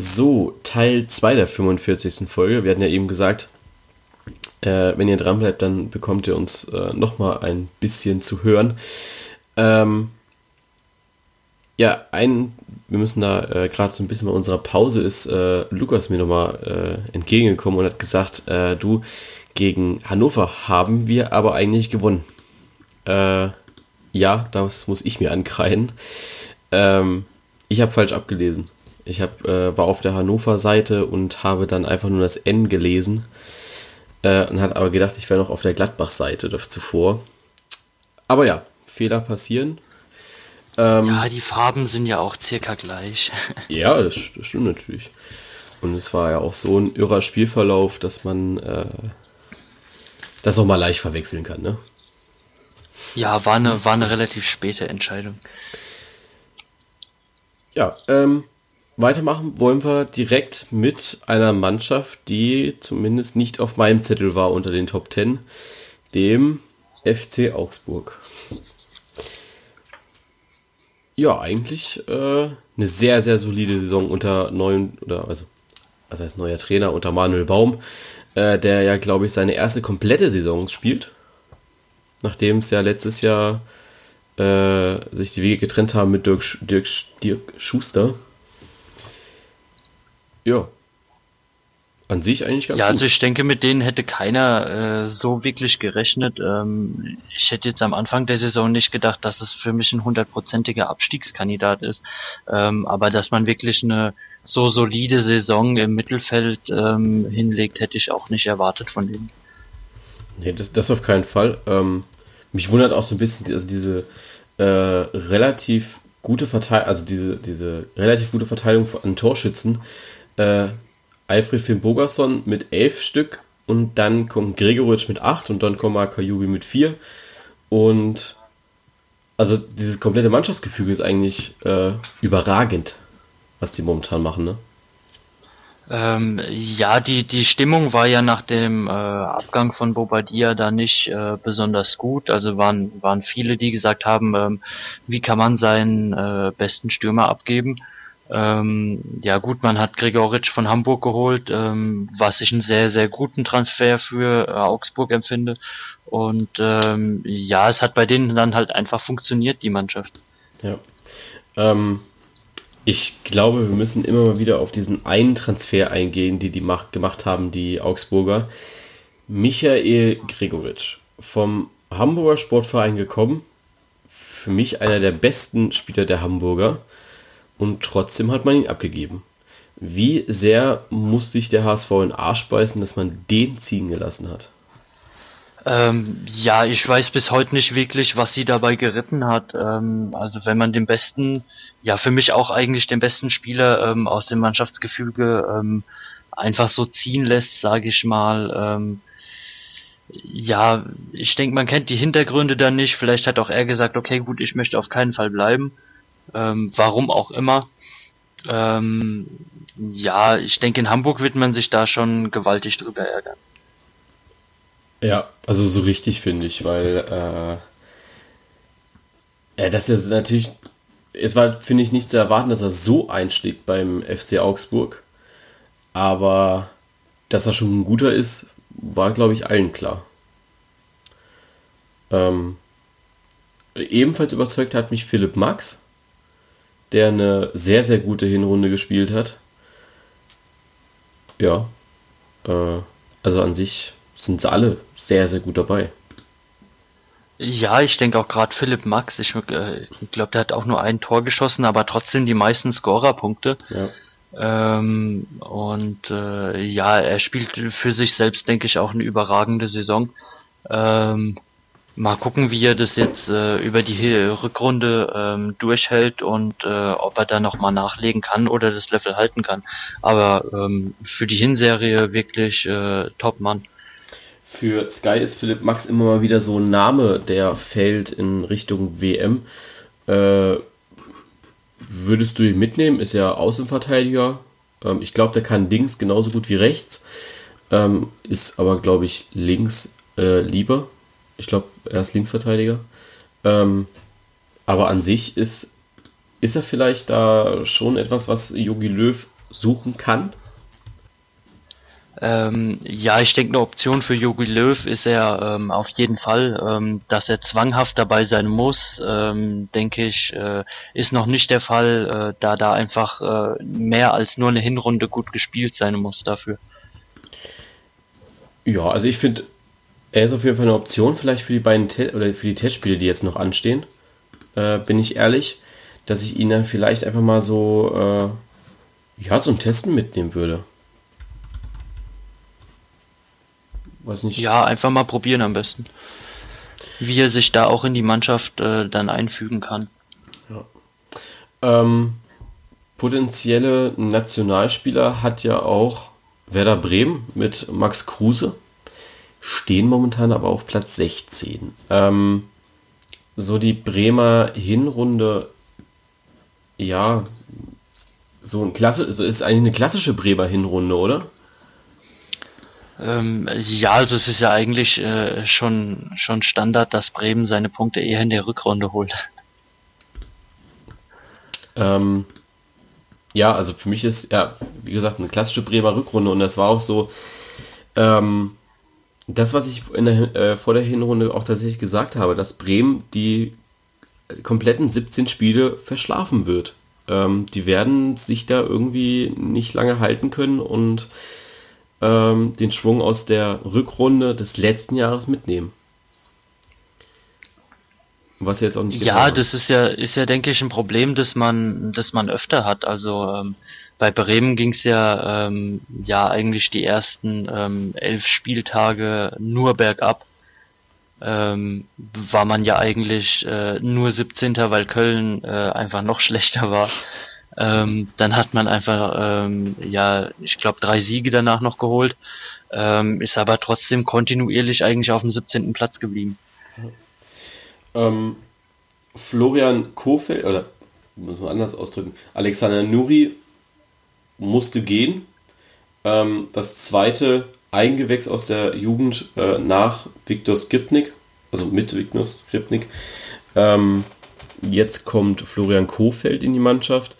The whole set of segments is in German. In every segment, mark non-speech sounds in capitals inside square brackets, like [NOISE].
So, Teil 2 der 45. Folge. Wir hatten ja eben gesagt, äh, wenn ihr dran bleibt, dann bekommt ihr uns äh, nochmal ein bisschen zu hören. Ähm, ja, ein, wir müssen da äh, gerade so ein bisschen bei unserer Pause ist äh, Lukas mir nochmal äh, entgegengekommen und hat gesagt, äh, du, gegen Hannover haben wir aber eigentlich gewonnen. Äh, ja, das muss ich mir ankreien. Ähm, ich habe falsch abgelesen. Ich hab, äh, war auf der Hannover-Seite und habe dann einfach nur das N gelesen äh, und hat aber gedacht, ich wäre noch auf der Gladbach-Seite zuvor. Aber ja, Fehler passieren. Ähm, ja, die Farben sind ja auch circa gleich. [LAUGHS] ja, das, das, stimmt natürlich. Und es war ja auch so ein irrer Spielverlauf, dass man äh, das auch mal leicht verwechseln kann, ne? Ja, war eine, war eine relativ späte Entscheidung. Ja, ähm, weitermachen wollen wir direkt mit einer Mannschaft, die zumindest nicht auf meinem Zettel war unter den Top 10, dem FC Augsburg. Ja, eigentlich äh, eine sehr, sehr solide Saison unter neuen, oder also, was heißt neuer Trainer, unter Manuel Baum, äh, der ja, glaube ich, seine erste komplette Saison spielt. Nachdem es ja letztes Jahr äh, sich die Wege getrennt haben mit Dirk, Dirk, Dirk Schuster. Ja. An sich eigentlich ganz Ja, gut. also ich denke, mit denen hätte keiner äh, so wirklich gerechnet. Ähm, ich hätte jetzt am Anfang der Saison nicht gedacht, dass es für mich ein hundertprozentiger Abstiegskandidat ist. Ähm, aber dass man wirklich eine so solide Saison im Mittelfeld ähm, hinlegt, hätte ich auch nicht erwartet von denen. Nee, das, das auf keinen Fall. Ähm, mich wundert auch so ein bisschen, also diese äh, relativ gute Verteilung, also diese, diese relativ gute Verteilung an Torschützen äh, Alfred Finn Bogerson mit elf Stück und dann kommt Gregoritsch mit acht und dann kommt Kajubi mit vier. Und also dieses komplette Mannschaftsgefüge ist eigentlich äh, überragend, was die momentan machen, ne? Ähm, ja, die, die Stimmung war ja nach dem äh, Abgang von Bobadilla da nicht äh, besonders gut. Also waren, waren viele, die gesagt haben, ähm, wie kann man seinen äh, besten Stürmer abgeben. Ähm, ja gut, man hat Gregoritsch von Hamburg geholt, ähm, was ich einen sehr, sehr guten Transfer für äh, Augsburg empfinde. Und ähm, ja, es hat bei denen dann halt einfach funktioniert, die Mannschaft. Ja. Ähm, ich glaube, wir müssen immer mal wieder auf diesen einen Transfer eingehen, die die macht, gemacht haben, die Augsburger. Michael Gregoritsch vom Hamburger Sportverein gekommen. Für mich einer der besten Spieler der Hamburger und trotzdem hat man ihn abgegeben. Wie sehr muss sich der HSV in Arsch beißen, dass man den ziehen gelassen hat? Ähm, ja, ich weiß bis heute nicht wirklich, was sie dabei geritten hat. Ähm, also wenn man den besten, ja für mich auch eigentlich den besten Spieler ähm, aus dem Mannschaftsgefüge ähm, einfach so ziehen lässt, sage ich mal. Ähm, ja, ich denke, man kennt die Hintergründe dann nicht. Vielleicht hat auch er gesagt, okay, gut, ich möchte auf keinen Fall bleiben. Ähm, warum auch immer. Ähm, ja, ich denke, in Hamburg wird man sich da schon gewaltig drüber ärgern. Ja, also so richtig finde ich, weil äh, ja, das ist natürlich, es war, finde ich, nicht zu erwarten, dass er so einschlägt beim FC Augsburg. Aber dass er schon ein guter ist, war, glaube ich, allen klar. Ähm, ebenfalls überzeugt hat mich Philipp Max der eine sehr, sehr gute Hinrunde gespielt hat. Ja, äh, also an sich sind sie alle sehr, sehr gut dabei. Ja, ich denke auch gerade Philipp Max, ich, äh, glaube, der hat auch nur ein Tor geschossen, aber trotzdem die meisten Scorerpunkte. Ja. Ähm, und äh, ja, er spielt für sich selbst, denke ich, auch eine überragende Saison. Ähm, Mal gucken, wie er das jetzt äh, über die Rückrunde ähm, durchhält und äh, ob er da nochmal nachlegen kann oder das Level halten kann. Aber ähm, für die Hinserie wirklich äh, Top-Mann. Für Sky ist Philipp Max immer mal wieder so ein Name, der fällt in Richtung WM. Äh, würdest du ihn mitnehmen? Ist ja Außenverteidiger. Ähm, ich glaube, der kann links genauso gut wie rechts. Ähm, ist aber, glaube ich, links äh, lieber ich glaube, er ist Linksverteidiger. Ähm, aber an sich ist, ist er vielleicht da schon etwas, was Jogi Löw suchen kann? Ähm, ja, ich denke, eine Option für Jogi Löw ist er ähm, auf jeden Fall. Ähm, dass er zwanghaft dabei sein muss, ähm, denke ich, äh, ist noch nicht der Fall, äh, da da einfach äh, mehr als nur eine Hinrunde gut gespielt sein muss dafür. Ja, also ich finde, er ist auf jeden Fall eine Option, vielleicht für die beiden Te oder für die Testspiele, die jetzt noch anstehen. Äh, bin ich ehrlich, dass ich ihn dann vielleicht einfach mal so äh, ja zum Testen mitnehmen würde. Weiß nicht. Ja, einfach mal probieren am besten. Wie er sich da auch in die Mannschaft äh, dann einfügen kann. Ja. Ähm, potenzielle Nationalspieler hat ja auch Werder Bremen mit Max Kruse. Stehen momentan aber auf Platz 16. Ähm, so die Bremer Hinrunde, ja, so ein klasse, so ist eigentlich eine klassische Bremer Hinrunde, oder? Ähm, ja, also es ist ja eigentlich äh, schon, schon Standard, dass Bremen seine Punkte eher in der Rückrunde holt. Ähm, ja, also für mich ist, ja, wie gesagt, eine klassische Bremer Rückrunde und das war auch so, ähm, das, was ich der, äh, vor der Hinrunde auch tatsächlich gesagt habe, dass Bremen die kompletten 17 Spiele verschlafen wird. Ähm, die werden sich da irgendwie nicht lange halten können und ähm, den Schwung aus der Rückrunde des letzten Jahres mitnehmen. Was jetzt auch nicht Ja, das ist ja, ist ja, denke ich, ein Problem, das man, das man öfter hat. Also ähm, bei Bremen ging es ja, ähm, ja eigentlich die ersten ähm, elf Spieltage nur bergab. Ähm, war man ja eigentlich äh, nur 17. weil Köln äh, einfach noch [LAUGHS] schlechter war. Ähm, dann hat man einfach, ähm, ja, ich glaube, drei Siege danach noch geholt, ähm, ist aber trotzdem kontinuierlich eigentlich auf dem 17. Platz geblieben. Ähm, Florian Kofeld, oder muss man anders ausdrücken, Alexander Nuri musste gehen. Ähm, das zweite Eingewächs aus der Jugend äh, nach Viktor Skripnik, also mit Viktor Skripnik. Ähm, jetzt kommt Florian Kofeld in die Mannschaft.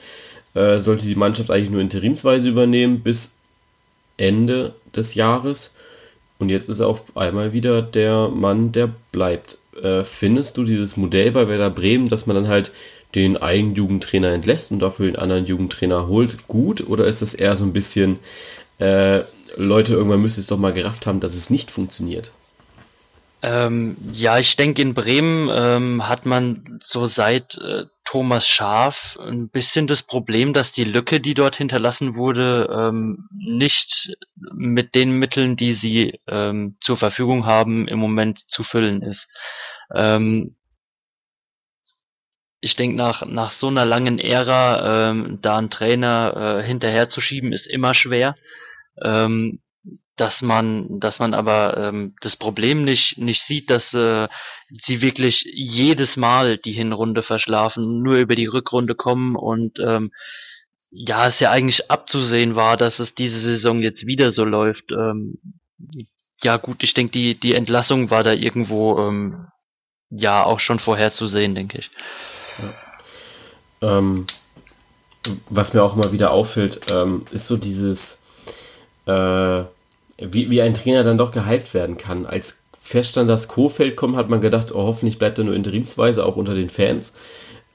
Äh, sollte die Mannschaft eigentlich nur interimsweise übernehmen bis Ende des Jahres. Und jetzt ist er auf einmal wieder der Mann, der bleibt. Äh, findest du dieses Modell bei Werder Bremen, dass man dann halt den einen Jugendtrainer entlässt und dafür den anderen Jugendtrainer holt, gut? Oder ist das eher so ein bisschen, äh, Leute, irgendwann müsste es doch mal gerafft haben, dass es nicht funktioniert? Ähm, ja, ich denke, in Bremen ähm, hat man so seit äh, Thomas Schaf ein bisschen das Problem, dass die Lücke, die dort hinterlassen wurde, ähm, nicht mit den Mitteln, die sie ähm, zur Verfügung haben, im Moment zu füllen ist. Ähm, ich denke, nach, nach so einer langen Ära ähm, da einen Trainer äh, hinterherzuschieben, ist immer schwer. Ähm, dass man, dass man aber ähm, das Problem nicht nicht sieht, dass äh, sie wirklich jedes Mal die Hinrunde verschlafen, nur über die Rückrunde kommen und ähm, ja, es ja eigentlich abzusehen war, dass es diese Saison jetzt wieder so läuft. Ähm, ja gut, ich denke, die die Entlassung war da irgendwo ähm, ja auch schon vorherzusehen, denke ich. Ja. Ähm, was mir auch immer wieder auffällt, ähm, ist so dieses äh, wie, wie ein Trainer dann doch gehypt werden kann. Als feststand, dass Kofeld kommt, hat man gedacht, oh, hoffentlich bleibt er nur interimsweise, auch unter den Fans.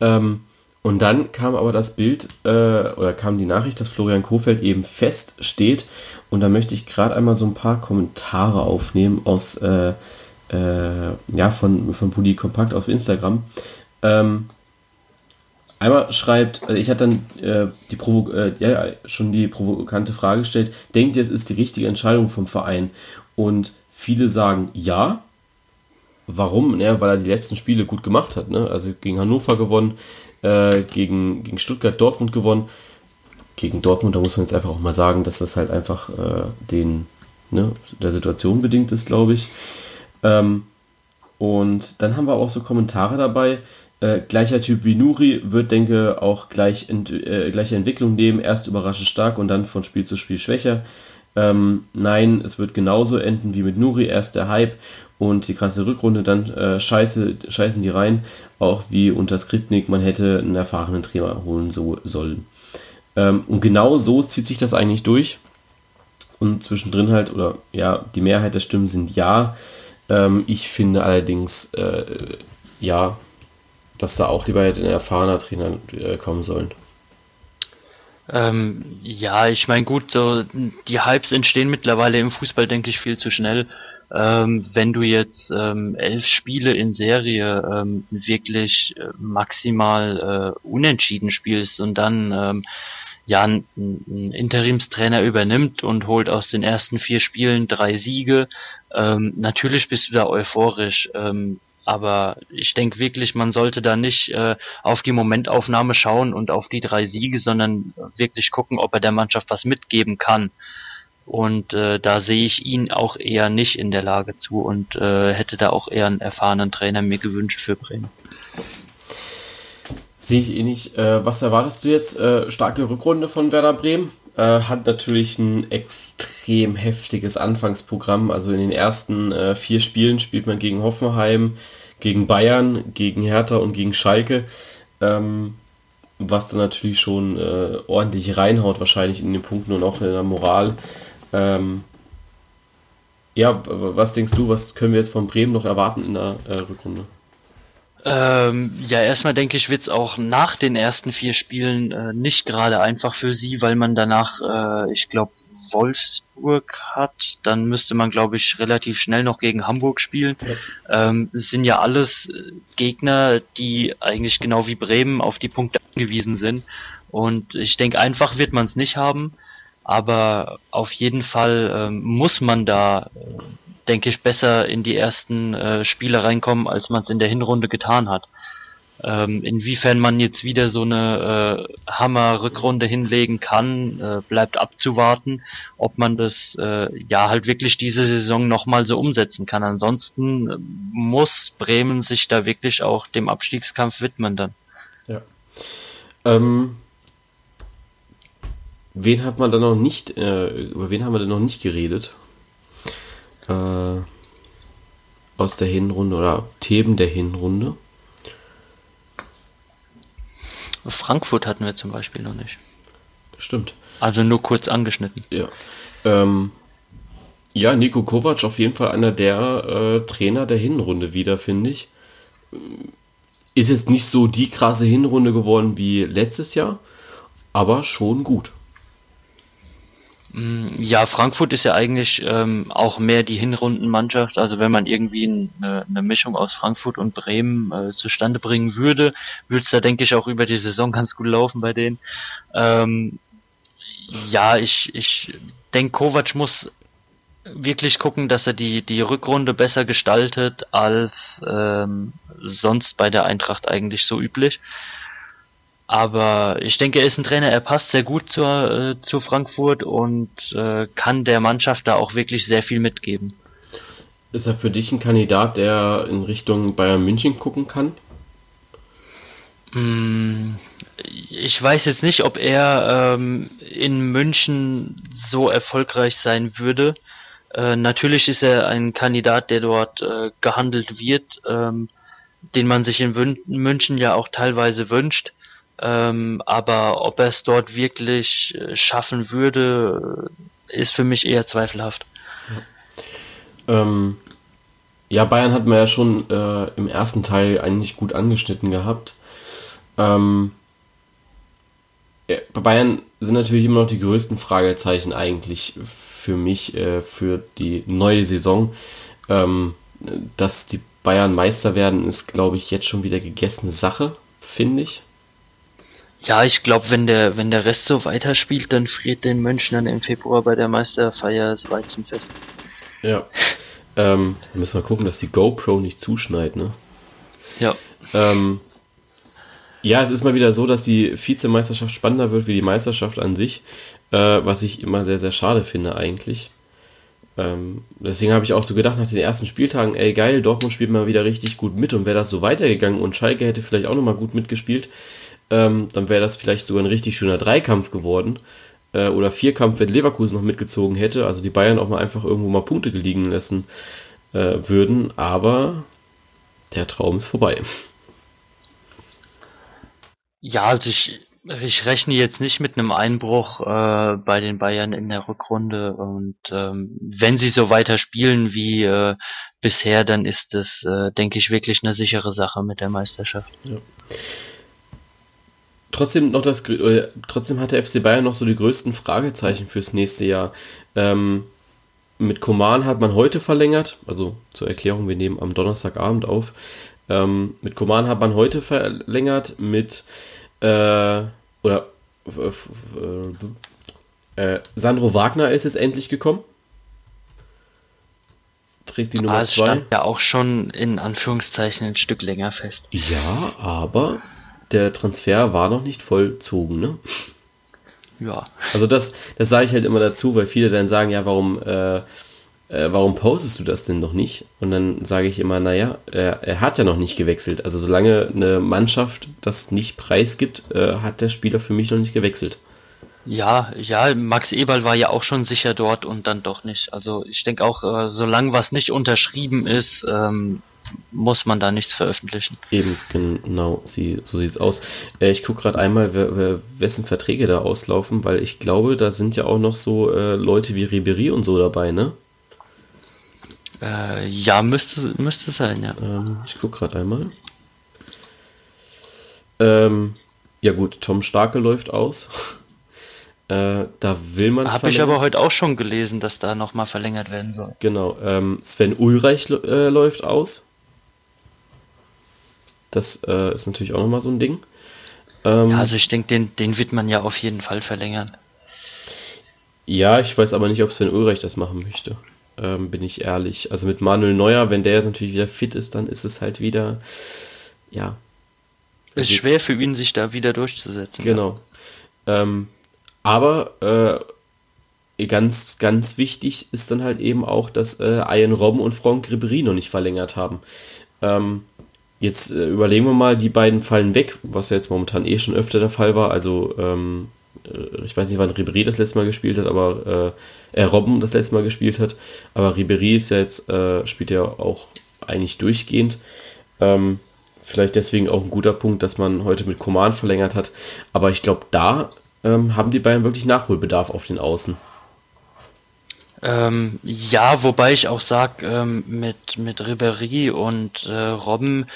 Ähm, und dann kam aber das Bild äh, oder kam die Nachricht, dass Florian Kofeld eben feststeht. Und da möchte ich gerade einmal so ein paar Kommentare aufnehmen aus äh, äh, ja von von Pudi Kompakt auf Instagram. Ähm, Einmal schreibt, also ich hatte dann äh, die Provo äh, ja, schon die provokante Frage gestellt, denkt ihr, es ist die richtige Entscheidung vom Verein? Und viele sagen ja. Warum? Ja, weil er die letzten Spiele gut gemacht hat. Ne? Also gegen Hannover gewonnen, äh, gegen, gegen Stuttgart, Dortmund gewonnen. Gegen Dortmund, da muss man jetzt einfach auch mal sagen, dass das halt einfach äh, den, ne, der Situation bedingt ist, glaube ich. Ähm, und dann haben wir auch so Kommentare dabei, äh, gleicher Typ wie Nuri wird, denke auch gleich ent, äh, gleiche Entwicklung nehmen. Erst überraschend stark und dann von Spiel zu Spiel schwächer. Ähm, nein, es wird genauso enden wie mit Nuri. Erst der Hype und die krasse Rückrunde, dann äh, scheiße, scheißen die rein. Auch wie unter Skripnik, man hätte einen erfahrenen Trainer holen so, sollen. Ähm, und genau so zieht sich das eigentlich durch. Und zwischendrin halt, oder ja, die Mehrheit der Stimmen sind ja. Ähm, ich finde allerdings, äh, ja, dass da auch lieber ein erfahrener Trainer äh, kommen sollen. Ähm, ja, ich meine gut, so die Hypes entstehen mittlerweile im Fußball, denke ich, viel zu schnell. Ähm, wenn du jetzt ähm, elf Spiele in Serie ähm, wirklich äh, maximal äh, unentschieden spielst und dann ähm, ja ein, ein Interimstrainer übernimmt und holt aus den ersten vier Spielen drei Siege, ähm, natürlich bist du da euphorisch. Ähm, aber ich denke wirklich, man sollte da nicht äh, auf die Momentaufnahme schauen und auf die drei Siege, sondern wirklich gucken, ob er der Mannschaft was mitgeben kann. Und äh, da sehe ich ihn auch eher nicht in der Lage zu und äh, hätte da auch eher einen erfahrenen Trainer mir gewünscht für Bremen. Sehe ich eh nicht. Äh, was erwartest du jetzt? Äh, starke Rückrunde von Werder Bremen? Äh, hat natürlich ein extrem heftiges Anfangsprogramm. Also in den ersten äh, vier Spielen spielt man gegen Hoffenheim, gegen Bayern, gegen Hertha und gegen Schalke. Ähm, was dann natürlich schon äh, ordentlich reinhaut, wahrscheinlich in den Punkten und auch in der Moral. Ähm, ja, was denkst du, was können wir jetzt von Bremen noch erwarten in der äh, Rückrunde? Ähm, ja, erstmal denke ich, wird es auch nach den ersten vier Spielen äh, nicht gerade einfach für sie, weil man danach, äh, ich glaube, Wolfsburg hat. Dann müsste man, glaube ich, relativ schnell noch gegen Hamburg spielen. Ja. Ähm, es sind ja alles äh, Gegner, die eigentlich genau wie Bremen auf die Punkte angewiesen sind. Und ich denke, einfach wird man es nicht haben. Aber auf jeden Fall ähm, muss man da äh, denke ich, besser in die ersten äh, Spiele reinkommen, als man es in der Hinrunde getan hat. Ähm, inwiefern man jetzt wieder so eine äh, Hammer-Rückrunde hinlegen kann, äh, bleibt abzuwarten, ob man das äh, ja halt wirklich diese Saison nochmal so umsetzen kann. Ansonsten äh, muss Bremen sich da wirklich auch dem Abstiegskampf widmen dann. Ja. Ähm, wen hat man da noch nicht, äh, über wen haben wir denn noch nicht geredet? Äh, aus der Hinrunde oder Themen der Hinrunde? Frankfurt hatten wir zum Beispiel noch nicht. Stimmt. Also nur kurz angeschnitten. Ja. Ähm, ja, Nico Kovac auf jeden Fall einer der äh, Trainer der Hinrunde wieder, finde ich. Ist jetzt nicht so die krasse Hinrunde geworden wie letztes Jahr, aber schon gut. Mm, ja, Frankfurt ist ja eigentlich ähm, auch mehr die Hinrundenmannschaft. Also wenn man irgendwie eine, eine Mischung aus Frankfurt und Bremen äh, zustande bringen würde, würde es da denke ich auch über die Saison [LAUGHS] ganz gut laufen bei denen. Ähm, ja, ich, ich denke, Kovac muss wirklich gucken, dass er die, die Rückrunde besser gestaltet als ähm, sonst bei der Eintracht eigentlich so üblich. Aber ich denke, er ist ein Trainer, er passt sehr gut zur, äh, zu Frankfurt und äh, kann der Mannschaft da auch wirklich sehr viel mitgeben. Ist er für dich ein Kandidat, der in Richtung Bayern München gucken kann? Mm, ich weiß jetzt nicht, ob er ähm, in München so erfolgreich sein würde. Äh, natürlich ist er ein Kandidat, der dort äh, gehandelt wird, ähm, den man sich in Wün München ja auch teilweise wünscht. Ähm, aber ob er es dort wirklich äh, schaffen würde, ist für mich eher zweifelhaft. Ja, ähm, ja Bayern hat man ja schon äh, im ersten Teil eigentlich gut angeschnitten gehabt. Ähm, ja, bei Bayern sind natürlich immer noch die größten Fragezeichen eigentlich für mich äh, für die neue Saison. Ähm, dass die Bayern Meister werden, ist, glaube ich, jetzt schon wieder gegessene Sache, finde ich. Ja, ich glaube, wenn der, wenn der Rest so weiterspielt, dann friert den Mönchen dann im Februar bei der Meisterfeier das Weizenfest. Ja. Ähm, müssen wir gucken, dass die GoPro nicht zuschneit, ne? Ja. Ähm, ja, es ist mal wieder so, dass die Vizemeisterschaft spannender wird wie die Meisterschaft an sich, äh, was ich immer sehr, sehr schade finde eigentlich. Ähm, deswegen habe ich auch so gedacht nach den ersten Spieltagen, ey geil, Dortmund spielt mal wieder richtig gut mit und wäre das so weitergegangen und Schalke hätte vielleicht auch nochmal gut mitgespielt, ähm, dann wäre das vielleicht sogar ein richtig schöner Dreikampf geworden. Äh, oder Vierkampf, wenn Leverkusen noch mitgezogen hätte. Also die Bayern auch mal einfach irgendwo mal Punkte liegen lassen äh, würden. Aber der Traum ist vorbei. Ja, also ich, Ich rechne jetzt nicht mit einem Einbruch äh, bei den Bayern in der Rückrunde und ähm, wenn sie so weiter spielen wie äh, bisher, dann ist es, äh, denke ich, wirklich eine sichere Sache mit der Meisterschaft. Ja. Trotzdem noch das, äh, trotzdem hat der FC Bayern noch so die größten Fragezeichen fürs nächste Jahr. Ähm, mit Koman hat man heute verlängert, also zur Erklärung, wir nehmen am Donnerstagabend auf. Ähm, mit Koman hat man heute verlängert, mit äh, oder äh, Sandro Wagner ist jetzt endlich gekommen. Trägt die Nummer 2. Ah, es stand ja auch schon in Anführungszeichen ein Stück länger fest. Ja, aber der Transfer war noch nicht vollzogen, ne? Ja. Also das, das sage ich halt immer dazu, weil viele dann sagen, ja, warum äh, äh, warum postest du das denn noch nicht? Und dann sage ich immer, naja, er, er hat ja noch nicht gewechselt. Also solange eine Mannschaft das nicht preisgibt, äh, hat der Spieler für mich noch nicht gewechselt. Ja, ja, Max Eberl war ja auch schon sicher dort und dann doch nicht. Also ich denke auch, äh, solange was nicht unterschrieben ist, ähm, muss man da nichts veröffentlichen. Eben, genau, sie, so sieht's aus. Äh, ich gucke gerade einmal, wer, wer, wessen Verträge da auslaufen, weil ich glaube, da sind ja auch noch so äh, Leute wie Ribery und so dabei, ne? Äh, ja, müsste, müsste sein, ja. Ähm, ich gucke gerade einmal. Ähm, ja gut, Tom Starke läuft aus. [LAUGHS] äh, da will man. Habe ich aber heute auch schon gelesen, dass da nochmal verlängert werden soll. Genau. Ähm, Sven Ulreich äh, läuft aus. Das äh, ist natürlich auch nochmal so ein Ding. Ähm, ja, also ich denke, den, den wird man ja auf jeden Fall verlängern. Ja, ich weiß aber nicht, ob Sven Ulreich das machen möchte ähm, bin ich ehrlich. Also mit Manuel Neuer, wenn der natürlich wieder fit ist, dann ist es halt wieder, ja. Ist schwer für ihn, sich da wieder durchzusetzen. Genau. Ja. Ähm, aber äh, ganz, ganz wichtig ist dann halt eben auch, dass äh, Ian Robben und Franck Ribéry noch nicht verlängert haben. Ähm, jetzt äh, überlegen wir mal, die beiden fallen weg, was ja jetzt momentan eh schon öfter der Fall war. Also ähm, äh, ich weiß nicht, wann Ribéry das letzte Mal gespielt hat, aber äh, er Robben das letzte Mal gespielt hat. Aber Ribéry ist ja jetzt, äh, spielt ja auch eigentlich durchgehend. Ähm, vielleicht deswegen auch ein guter Punkt, dass man heute mit Koman verlängert hat. Aber ich glaube, da ähm, haben die beiden wirklich Nachholbedarf auf den Außen. Ähm, ja, wobei ich auch sage, ähm, mit, mit Ribéry und äh, Robben,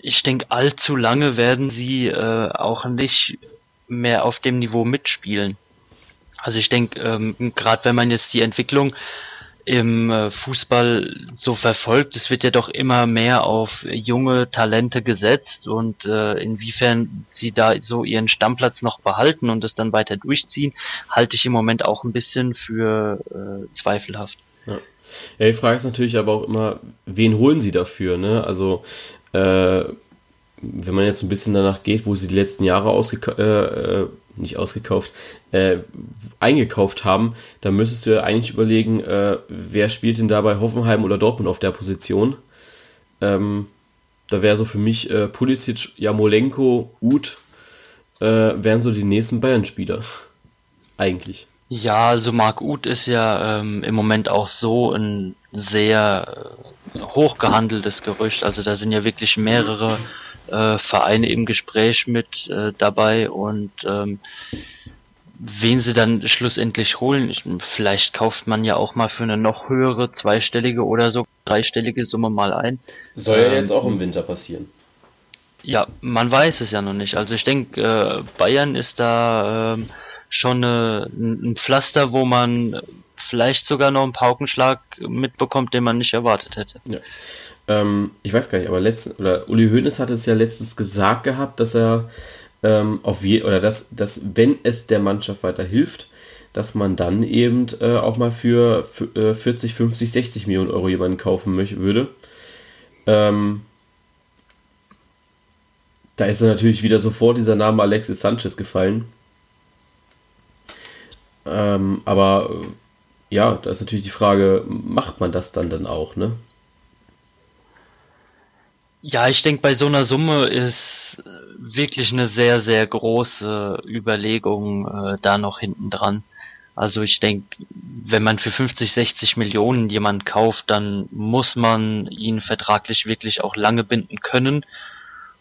ich denke, allzu lange werden sie äh, auch nicht mehr auf dem Niveau mitspielen. Also ich denke, ähm, gerade wenn man jetzt die Entwicklung im äh, Fußball so verfolgt, es wird ja doch immer mehr auf junge Talente gesetzt und äh, inwiefern sie da so ihren Stammplatz noch behalten und es dann weiter durchziehen, halte ich im Moment auch ein bisschen für äh, zweifelhaft. Ja. ja, die Frage ist natürlich aber auch immer, wen holen sie dafür, ne? Also äh, wenn man jetzt ein bisschen danach geht, wo sie die letzten Jahre ausgekauft, äh, äh, nicht ausgekauft, äh, eingekauft haben, dann müsstest du ja eigentlich überlegen, äh, wer spielt denn da bei Hoffenheim oder Dortmund auf der Position. Ähm, da wäre so für mich äh, Pulisic, Jamolenko, Uth, äh, wären so die nächsten Bayern-Spieler. [LAUGHS] eigentlich. Ja, also Marc Uth ist ja ähm, im Moment auch so ein sehr äh, hochgehandeltes Gerücht. Also da sind ja wirklich mehrere äh, Vereine im Gespräch mit äh, dabei und ähm, wen sie dann schlussendlich holen. Ich, vielleicht kauft man ja auch mal für eine noch höhere zweistellige oder so dreistellige Summe mal ein. Soll ja ähm, jetzt auch im Winter passieren. Ja, man weiß es ja noch nicht. Also ich denke, äh, Bayern ist da äh, schon eine, ein Pflaster, wo man vielleicht sogar noch einen Paukenschlag mitbekommt, den man nicht erwartet hätte. Ja ähm, ich weiß gar nicht, aber letztens, oder Uli Hoeneß hat es ja letztens gesagt gehabt, dass er ähm, auf je, oder dass, dass, wenn es der Mannschaft weiter hilft, dass man dann eben äh, auch mal für, für äh, 40, 50, 60 Millionen Euro jemanden kaufen würde. Ähm, da ist dann natürlich wieder sofort dieser Name Alexis Sanchez gefallen. Ähm, aber äh, ja, da ist natürlich die Frage, macht man das dann dann auch, ne? Ja, ich denke, bei so einer Summe ist äh, wirklich eine sehr, sehr große Überlegung äh, da noch hinten dran. Also ich denke, wenn man für 50, 60 Millionen jemand kauft, dann muss man ihn vertraglich wirklich auch lange binden können.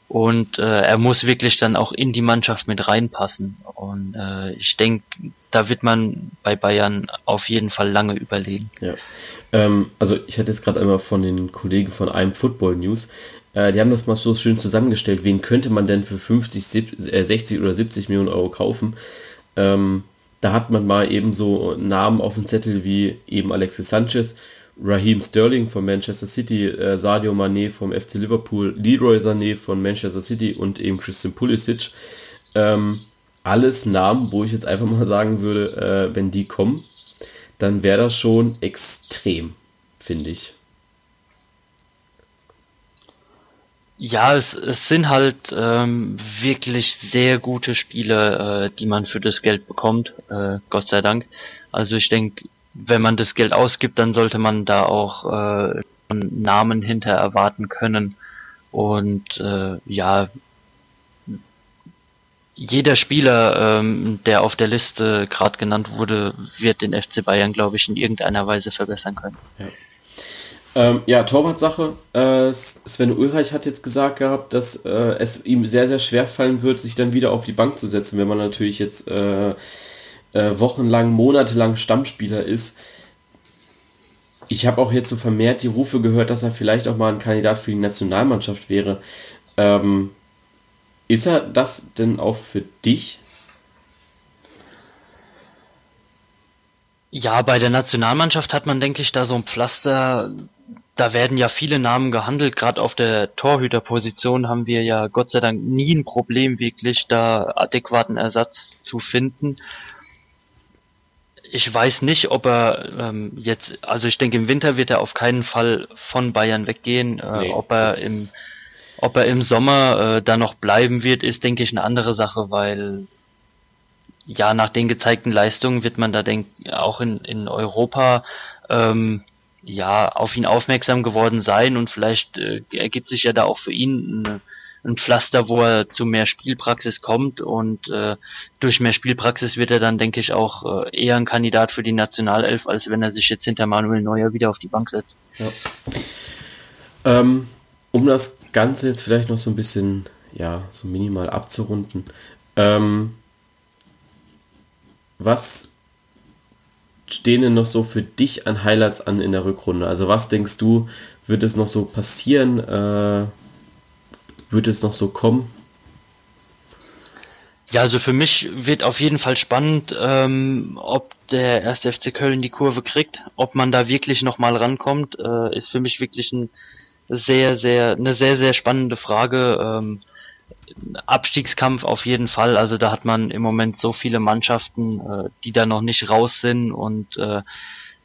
und äh, er muss wirklich dann auch in die Mannschaft mit reinpassen. Und äh, ich denke, da wird man bei Bayern auf jeden Fall lange überlegen. Ja. Ähm, also ich hatte jetzt gerade einmal von den Kollegen von einem Football News, äh, die haben das mal so schön zusammengestellt, wen könnte man denn für 50, 70, äh, 60 oder 70 Millionen Euro kaufen? Ähm, da hat man mal eben so Namen auf dem Zettel wie eben Alexis Sanchez, Raheem Sterling von Manchester City, äh, Sadio Mané vom FC Liverpool, Leroy Sané von Manchester City und eben Christian Pulisic. Ähm, alles Namen, wo ich jetzt einfach mal sagen würde, äh, wenn die kommen, dann wäre das schon extrem, finde ich. Ja, es, es sind halt ähm, wirklich sehr gute Spiele, äh, die man für das Geld bekommt, äh, Gott sei Dank. Also ich denke, wenn man das Geld ausgibt, dann sollte man da auch äh, Namen hinter erwarten können. Und äh, ja, jeder Spieler, ähm, der auf der Liste gerade genannt wurde, wird den FC Bayern, glaube ich, in irgendeiner Weise verbessern können. Ja. Ähm, ja, Torwartsache. Äh, Sven Ulreich hat jetzt gesagt gehabt, dass äh, es ihm sehr, sehr schwer fallen wird, sich dann wieder auf die Bank zu setzen, wenn man natürlich jetzt äh, äh, wochenlang, monatelang Stammspieler ist. Ich habe auch jetzt so vermehrt die Rufe gehört, dass er vielleicht auch mal ein Kandidat für die Nationalmannschaft wäre. Ähm, ist er das denn auch für dich? Ja, bei der Nationalmannschaft hat man, denke ich, da so ein Pflaster. Da werden ja viele Namen gehandelt. Gerade auf der Torhüterposition haben wir ja Gott sei Dank nie ein Problem, wirklich da adäquaten Ersatz zu finden ich weiß nicht, ob er ähm, jetzt, also ich denke im Winter wird er auf keinen Fall von Bayern weggehen. Äh, nee, ob er im, ob er im Sommer äh, da noch bleiben wird, ist denke ich eine andere Sache, weil ja nach den gezeigten Leistungen wird man da denk auch in in Europa ähm, ja auf ihn aufmerksam geworden sein und vielleicht äh, ergibt sich ja da auch für ihn eine ein Pflaster, wo er zu mehr Spielpraxis kommt und äh, durch mehr Spielpraxis wird er dann, denke ich, auch äh, eher ein Kandidat für die Nationalelf, als wenn er sich jetzt hinter Manuel Neuer wieder auf die Bank setzt. Ja. Ähm, um das Ganze jetzt vielleicht noch so ein bisschen, ja, so minimal abzurunden. Ähm, was stehen denn noch so für dich an Highlights an in der Rückrunde? Also was denkst du, wird es noch so passieren? Äh, wird es noch so kommen? Ja, also für mich wird auf jeden Fall spannend, ähm, ob der erste FC Köln die Kurve kriegt, ob man da wirklich nochmal rankommt, äh, ist für mich wirklich ein sehr, sehr, eine sehr, sehr spannende Frage. Ähm, Abstiegskampf auf jeden Fall. Also da hat man im Moment so viele Mannschaften, äh, die da noch nicht raus sind und äh,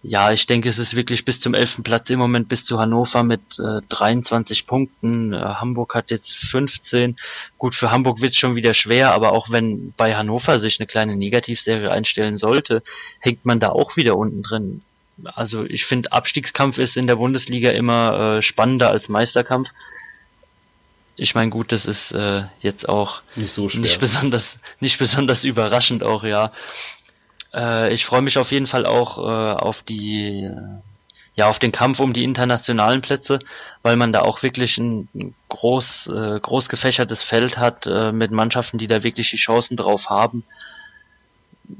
ja, ich denke, es ist wirklich bis zum elften Platz im Moment bis zu Hannover mit äh, 23 Punkten. Äh, Hamburg hat jetzt 15. Gut, für Hamburg wird es schon wieder schwer, aber auch wenn bei Hannover sich eine kleine Negativserie einstellen sollte, hängt man da auch wieder unten drin. Also ich finde, Abstiegskampf ist in der Bundesliga immer äh, spannender als Meisterkampf. Ich meine, gut, das ist äh, jetzt auch nicht so nicht besonders nicht besonders überraschend auch, ja. Äh, ich freue mich auf jeden Fall auch äh, auf die ja auf den Kampf um die internationalen Plätze, weil man da auch wirklich ein groß äh, groß gefächertes Feld hat äh, mit Mannschaften, die da wirklich die Chancen drauf haben.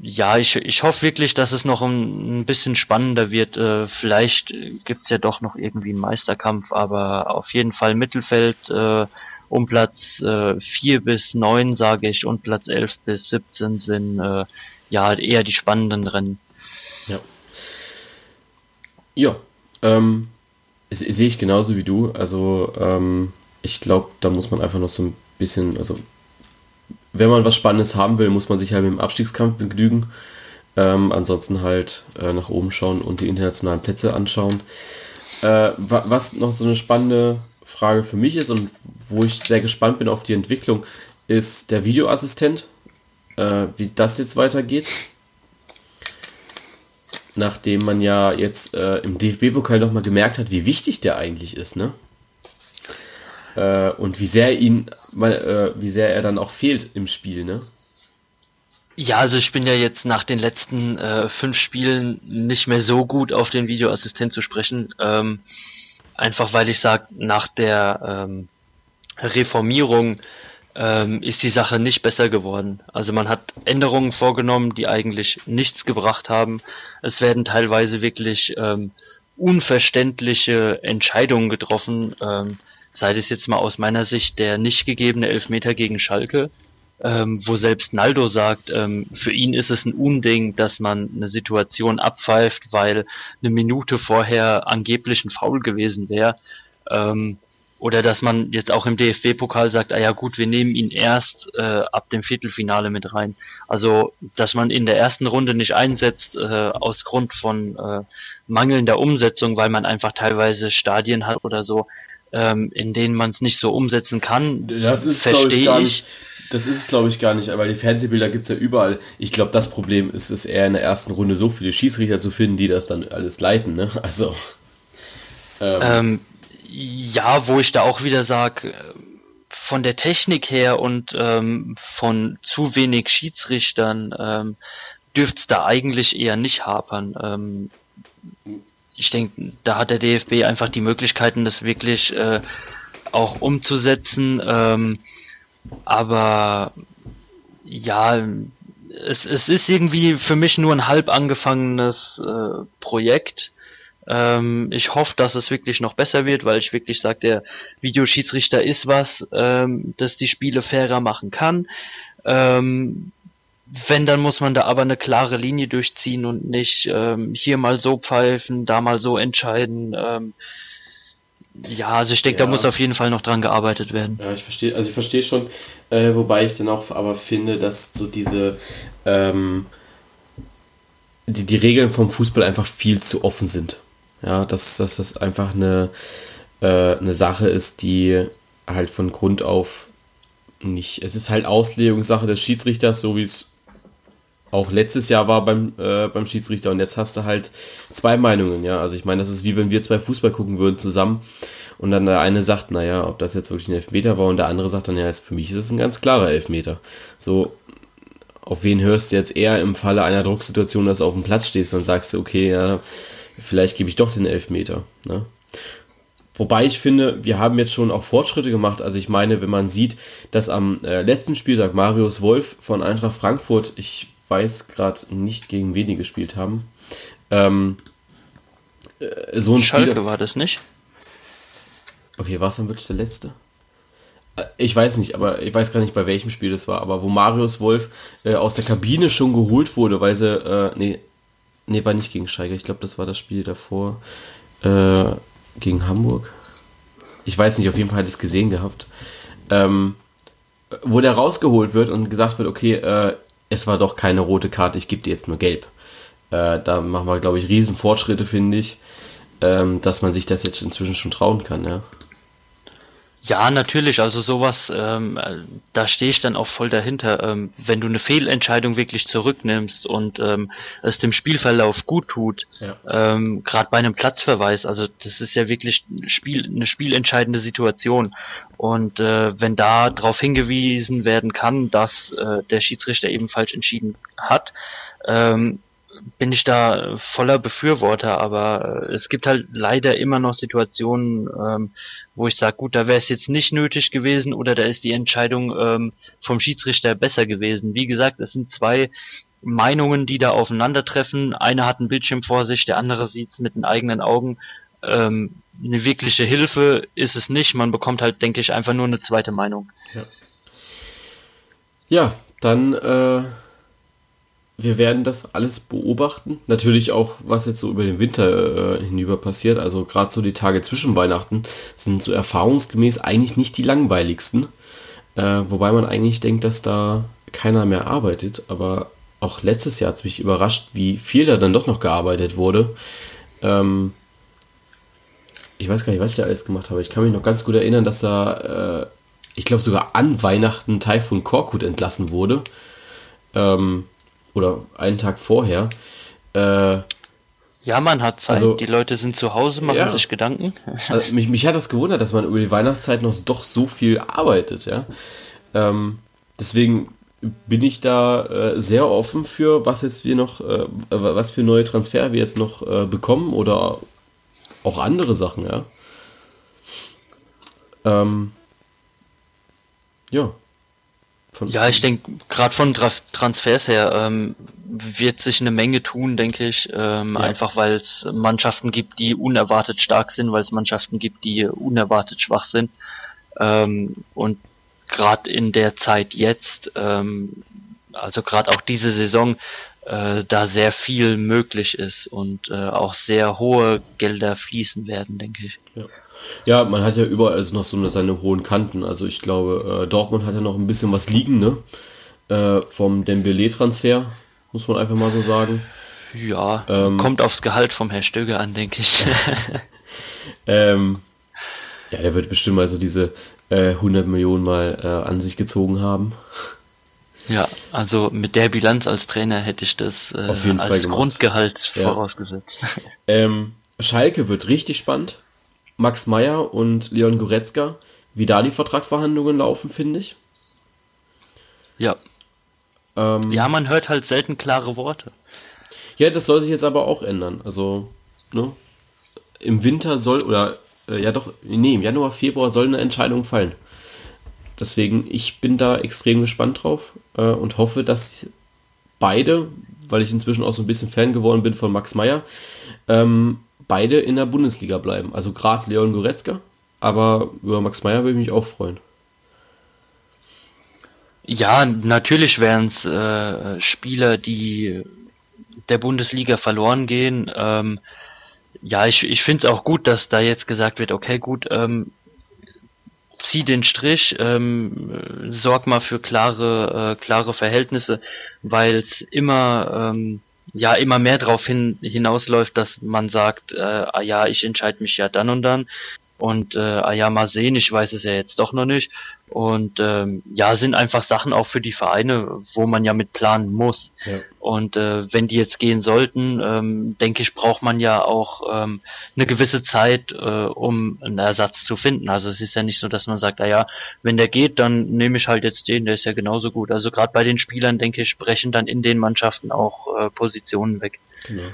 Ja, ich, ich hoffe wirklich, dass es noch ein, ein bisschen spannender wird. Äh, vielleicht gibt's ja doch noch irgendwie einen Meisterkampf, aber auf jeden Fall Mittelfeld äh, um Platz äh, 4 bis 9, sage ich, und Platz 11 bis 17 sind äh, ja eher die spannenden Rennen. Ja. Ja, ähm, sehe ich genauso wie du. Also ähm, ich glaube, da muss man einfach noch so ein bisschen, also wenn man was Spannendes haben will, muss man sich halt mit dem Abstiegskampf begnügen. Ähm, ansonsten halt äh, nach oben schauen und die internationalen Plätze anschauen. Äh, wa was noch so eine spannende Frage für mich ist und wo ich sehr gespannt bin auf die Entwicklung, ist der Videoassistent äh, wie das jetzt weitergeht. Nachdem man ja jetzt äh, im DFB-Pokal nochmal gemerkt hat, wie wichtig der eigentlich ist, ne? Äh, und wie sehr ihn, äh, wie sehr er dann auch fehlt im Spiel, ne? Ja, also ich bin ja jetzt nach den letzten äh, fünf Spielen nicht mehr so gut auf den Videoassistent zu sprechen. Ähm, einfach weil ich sage, nach der ähm, Reformierung ähm, ist die Sache nicht besser geworden. Also man hat Änderungen vorgenommen, die eigentlich nichts gebracht haben. Es werden teilweise wirklich ähm, unverständliche Entscheidungen getroffen, ähm, sei es jetzt mal aus meiner Sicht der nicht gegebene Elfmeter gegen Schalke, ähm, wo selbst Naldo sagt, ähm, für ihn ist es ein Unding, dass man eine Situation abpfeift, weil eine Minute vorher angeblich ein Foul gewesen wäre. Ähm, oder dass man jetzt auch im DFB-Pokal sagt, ah ja gut, wir nehmen ihn erst äh, ab dem Viertelfinale mit rein. Also, dass man in der ersten Runde nicht einsetzt, äh, aus Grund von äh, mangelnder Umsetzung, weil man einfach teilweise Stadien hat oder so, ähm, in denen man es nicht so umsetzen kann, das ist, verstehe ich. Gar nicht, das ist es, glaube ich, gar nicht, weil die Fernsehbilder gibt es ja überall. Ich glaube, das Problem ist es eher in der ersten Runde so viele Schießrichter zu finden, die das dann alles leiten. Ne? [LAUGHS] Also. Ähm, ähm ja, wo ich da auch wieder sage, von der Technik her und ähm, von zu wenig Schiedsrichtern ähm, dürfte es da eigentlich eher nicht hapern. Ähm, ich denke, da hat der DFB einfach die Möglichkeiten, das wirklich äh, auch umzusetzen. Ähm, aber ja, es, es ist irgendwie für mich nur ein halb angefangenes äh, Projekt. Ähm, ich hoffe, dass es wirklich noch besser wird, weil ich wirklich sage, der Videoschiedsrichter ist was, ähm, das die Spiele fairer machen kann. Ähm, wenn, dann muss man da aber eine klare Linie durchziehen und nicht ähm, hier mal so pfeifen, da mal so entscheiden. Ähm, ja, also ich denke, ja. da muss auf jeden Fall noch dran gearbeitet werden. Ja, ich verstehe, also ich verstehe schon, äh, wobei ich dann auch aber finde, dass so diese ähm, die, die Regeln vom Fußball einfach viel zu offen sind. Ja, dass, dass das einfach eine, äh, eine Sache ist, die halt von Grund auf nicht. Es ist halt Auslegungssache des Schiedsrichters, so wie es auch letztes Jahr war beim, äh, beim Schiedsrichter und jetzt hast du halt zwei Meinungen, ja. Also ich meine, das ist wie wenn wir zwei Fußball gucken würden zusammen und dann der eine sagt, naja, ob das jetzt wirklich ein Elfmeter war und der andere sagt dann, ja, für mich ist es ein ganz klarer Elfmeter. So, auf wen hörst du jetzt eher im Falle einer Drucksituation, dass du auf dem Platz stehst und sagst, okay, ja, vielleicht gebe ich doch den Elfmeter. Ne? Wobei ich finde, wir haben jetzt schon auch Fortschritte gemacht. Also ich meine, wenn man sieht, dass am äh, letzten Spieltag Marius Wolf von Eintracht Frankfurt, ich weiß gerade nicht gegen wen die gespielt haben, ähm, äh, so ein Schalke Spieler, war das nicht? Okay, war es dann wirklich der letzte? Äh, ich weiß nicht, aber ich weiß gar nicht, bei welchem Spiel das war, aber wo Marius Wolf äh, aus der Kabine schon geholt wurde, weil sie, äh, nee, Ne, war nicht gegen Schalke. Ich glaube, das war das Spiel davor. Äh, gegen Hamburg. Ich weiß nicht, auf jeden Fall hat es gesehen gehabt. Ähm, wo der rausgeholt wird und gesagt wird, okay, äh, es war doch keine rote Karte, ich gebe dir jetzt nur gelb. Äh, da machen wir, glaube ich, riesen Fortschritte, finde ich, ähm, dass man sich das jetzt inzwischen schon trauen kann, ja. Ja, natürlich, also sowas, ähm, da stehe ich dann auch voll dahinter. Ähm, wenn du eine Fehlentscheidung wirklich zurücknimmst und ähm, es dem Spielverlauf gut tut, ja. ähm, gerade bei einem Platzverweis, also das ist ja wirklich Spiel, eine spielentscheidende Situation. Und äh, wenn da darauf hingewiesen werden kann, dass äh, der Schiedsrichter eben falsch entschieden hat, ähm, bin ich da voller Befürworter, aber äh, es gibt halt leider immer noch Situationen, ähm, wo ich sage, gut, da wäre es jetzt nicht nötig gewesen oder da ist die Entscheidung ähm, vom Schiedsrichter besser gewesen. Wie gesagt, es sind zwei Meinungen, die da aufeinandertreffen. Einer hat einen Bildschirm vor sich, der andere sieht es mit den eigenen Augen. Ähm, eine wirkliche Hilfe ist es nicht. Man bekommt halt, denke ich, einfach nur eine zweite Meinung. Ja, ja dann äh wir werden das alles beobachten. Natürlich auch, was jetzt so über den Winter äh, hinüber passiert. Also gerade so die Tage zwischen Weihnachten sind so erfahrungsgemäß eigentlich nicht die langweiligsten. Äh, wobei man eigentlich denkt, dass da keiner mehr arbeitet. Aber auch letztes Jahr hat es mich überrascht, wie viel da dann doch noch gearbeitet wurde. Ähm, ich weiß gar nicht, was ich da alles gemacht habe. Ich kann mich noch ganz gut erinnern, dass da, äh, ich glaube sogar an Weihnachten Teil von Korkut entlassen wurde. Ähm, oder einen Tag vorher. Äh, ja, man hat Zeit. Also, die Leute sind zu Hause, machen ja. sich Gedanken. Also mich, mich hat das gewundert, dass man über die Weihnachtszeit noch doch so viel arbeitet, ja. Ähm, deswegen bin ich da äh, sehr offen für, was jetzt wir noch, äh, was für neue Transfer wir jetzt noch äh, bekommen oder auch andere Sachen, ja. Ähm, ja. Von, ja, ich denke, gerade von Tra Transfers her ähm, wird sich eine Menge tun, denke ich. Ähm, ja. Einfach weil es Mannschaften gibt, die unerwartet stark sind, weil es Mannschaften gibt, die unerwartet schwach sind. Ähm, und gerade in der Zeit jetzt, ähm, also gerade auch diese Saison, äh, da sehr viel möglich ist und äh, auch sehr hohe Gelder fließen werden, denke ich. Ja. Ja, man hat ja überall also noch so eine, seine hohen Kanten. Also ich glaube, äh, Dortmund hat ja noch ein bisschen was liegen, ne? Äh, vom Dembele-Transfer, muss man einfach mal so sagen. Ja, ähm, kommt aufs Gehalt vom Herr Stöger an, denke ich. [LAUGHS] ähm, ja, der wird bestimmt mal so diese äh, 100 Millionen mal äh, an sich gezogen haben. Ja, also mit der Bilanz als Trainer hätte ich das äh, Auf jeden als Fall Grundgehalt ja. vorausgesetzt. [LAUGHS] Ähm, Schalke wird richtig spannend. Max Meyer und Leon Goretzka, wie da die Vertragsverhandlungen laufen, finde ich. Ja. Ähm, ja, man hört halt selten klare Worte. Ja, das soll sich jetzt aber auch ändern. Also, ne? Im Winter soll, oder äh, ja doch, nee, im Januar, Februar soll eine Entscheidung fallen. Deswegen, ich bin da extrem gespannt drauf äh, und hoffe, dass beide, weil ich inzwischen auch so ein bisschen Fan geworden bin von Max Meyer, ähm, beide in der Bundesliga bleiben. Also gerade Leon Goretzka, aber über Max Meyer würde ich mich auch freuen. Ja, natürlich wären es äh, Spieler, die der Bundesliga verloren gehen. Ähm, ja, ich, ich finde es auch gut, dass da jetzt gesagt wird, okay, gut, ähm, zieh den Strich, ähm, sorg mal für klare, äh, klare Verhältnisse, weil es immer ähm, ja immer mehr darauf hin, hinausläuft, dass man sagt, äh, ah ja, ich entscheide mich ja dann und dann und äh, ah ja, mal sehen, ich weiß es ja jetzt doch noch nicht. Und ähm, ja, sind einfach Sachen auch für die Vereine, wo man ja mit planen muss. Ja. Und äh, wenn die jetzt gehen sollten, ähm, denke ich, braucht man ja auch ähm, eine gewisse Zeit, äh, um einen Ersatz zu finden. Also es ist ja nicht so, dass man sagt, ah ja, wenn der geht, dann nehme ich halt jetzt den, der ist ja genauso gut. Also gerade bei den Spielern, denke ich, brechen dann in den Mannschaften auch äh, Positionen weg. Genau.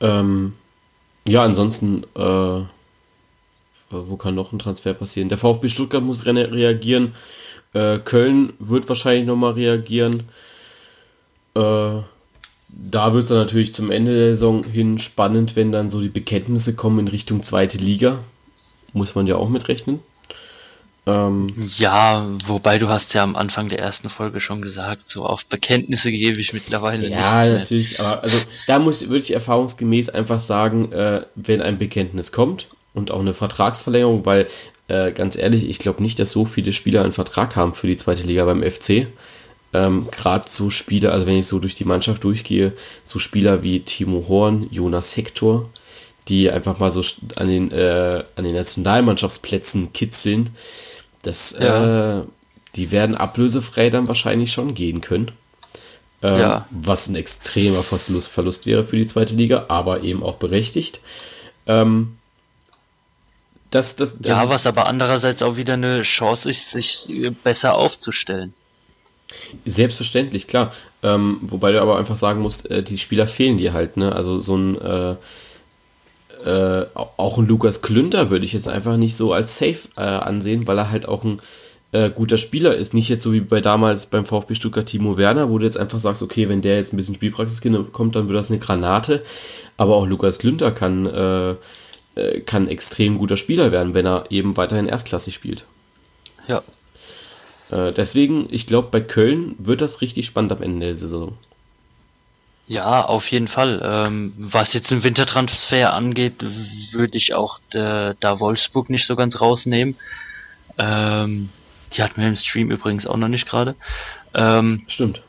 Ähm, ja, ansonsten äh wo kann noch ein Transfer passieren? Der VfB Stuttgart muss re reagieren. Äh, Köln wird wahrscheinlich nochmal reagieren. Äh, da wird es dann natürlich zum Ende der Saison hin spannend, wenn dann so die Bekenntnisse kommen in Richtung zweite Liga. Muss man ja auch mitrechnen. Ähm, ja, wobei du hast ja am Anfang der ersten Folge schon gesagt, so auf Bekenntnisse gebe ich mittlerweile ja, nicht. Ja, natürlich, aber also da muss würde ich erfahrungsgemäß einfach sagen, äh, wenn ein Bekenntnis kommt und auch eine Vertragsverlängerung, weil äh, ganz ehrlich, ich glaube nicht, dass so viele Spieler einen Vertrag haben für die zweite Liga beim FC. Ähm, Gerade so Spieler, also wenn ich so durch die Mannschaft durchgehe, so Spieler wie Timo Horn, Jonas Hector, die einfach mal so an den, äh, an den Nationalmannschaftsplätzen kitzeln, das, ja. äh, die werden ablösefrei dann wahrscheinlich schon gehen können. Ähm, ja. Was ein extremer Verlust, Verlust wäre für die zweite Liga, aber eben auch berechtigt. Ähm, das, das, ja, was aber andererseits auch wieder eine Chance ist, sich besser aufzustellen. Selbstverständlich, klar. Ähm, wobei du aber einfach sagen musst, äh, die Spieler fehlen dir halt. Ne? Also so ein äh, äh, auch ein Lukas Klünter würde ich jetzt einfach nicht so als safe äh, ansehen, weil er halt auch ein äh, guter Spieler ist. Nicht jetzt so wie bei damals beim VfB Stuttgart Timo Werner, wo du jetzt einfach sagst, okay, wenn der jetzt ein bisschen Spielpraxis kommt, dann wird das eine Granate. Aber auch Lukas Klünter kann äh, kann extrem guter Spieler werden, wenn er eben weiterhin erstklassig spielt. Ja. Äh, deswegen, ich glaube, bei Köln wird das richtig spannend am Ende der Saison. Ja, auf jeden Fall. Ähm, was jetzt den Wintertransfer angeht, würde ich auch äh, da Wolfsburg nicht so ganz rausnehmen. Ähm, die hatten wir im Stream übrigens auch noch nicht gerade. Ähm, Stimmt.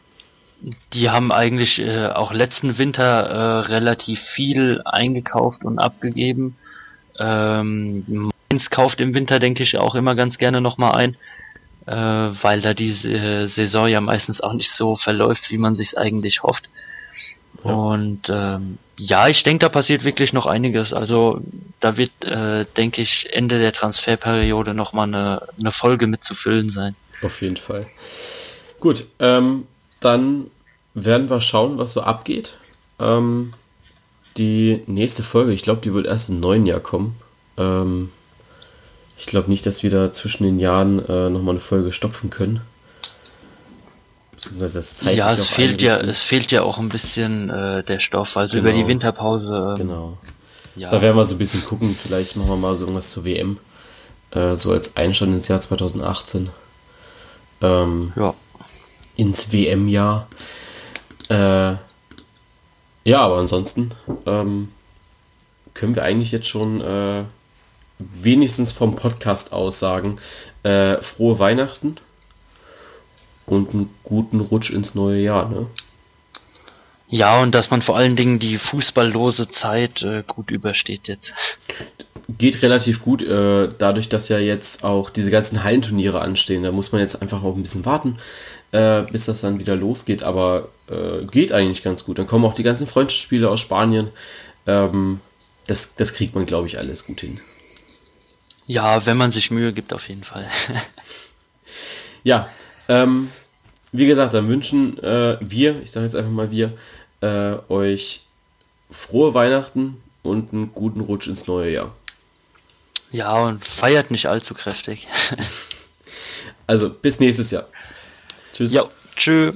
Die haben eigentlich äh, auch letzten Winter äh, relativ viel eingekauft und abgegeben. Ähm, Mainz kauft im Winter, denke ich, auch immer ganz gerne nochmal ein, äh, weil da die äh, Saison ja meistens auch nicht so verläuft, wie man sich eigentlich hofft. Ja. Und ähm, ja, ich denke, da passiert wirklich noch einiges. Also da wird, äh, denke ich, Ende der Transferperiode nochmal eine, eine Folge mitzufüllen sein. Auf jeden Fall. Gut, ähm, dann werden wir schauen, was so abgeht. Ähm, die nächste Folge, ich glaube, die wird erst im neuen Jahr kommen. Ähm, Ich glaube nicht, dass wir da zwischen den Jahren äh, nochmal eine Folge stopfen können. Beziehungsweise das ja, es fehlt ja, es fehlt ja auch ein bisschen äh, der Stoff. Also genau. über die genau. Winterpause. Ähm, genau. Ja. Da werden wir so ein bisschen gucken. Vielleicht machen wir mal so irgendwas zur WM. Äh, so als Einstand ins Jahr 2018. Ähm, ja. Ins WM-Jahr. Äh, ja, aber ansonsten ähm, können wir eigentlich jetzt schon äh, wenigstens vom Podcast aus sagen, äh, frohe Weihnachten und einen guten Rutsch ins neue Jahr, ne? Ja, und dass man vor allen Dingen die fußballlose Zeit äh, gut übersteht jetzt. Geht relativ gut, äh, dadurch, dass ja jetzt auch diese ganzen Hallenturniere anstehen. Da muss man jetzt einfach auch ein bisschen warten, äh, bis das dann wieder losgeht. Aber äh, geht eigentlich ganz gut. Dann kommen auch die ganzen Freundschaftsspiele aus Spanien. Ähm, das, das kriegt man, glaube ich, alles gut hin. Ja, wenn man sich Mühe gibt, auf jeden Fall. [LAUGHS] ja, ähm, wie gesagt, dann wünschen äh, wir, ich sage jetzt einfach mal wir, äh, euch frohe Weihnachten und einen guten Rutsch ins neue Jahr. Ja, und feiert nicht allzu kräftig. [LAUGHS] also, bis nächstes Jahr. Tschüss. Ja, tschüss.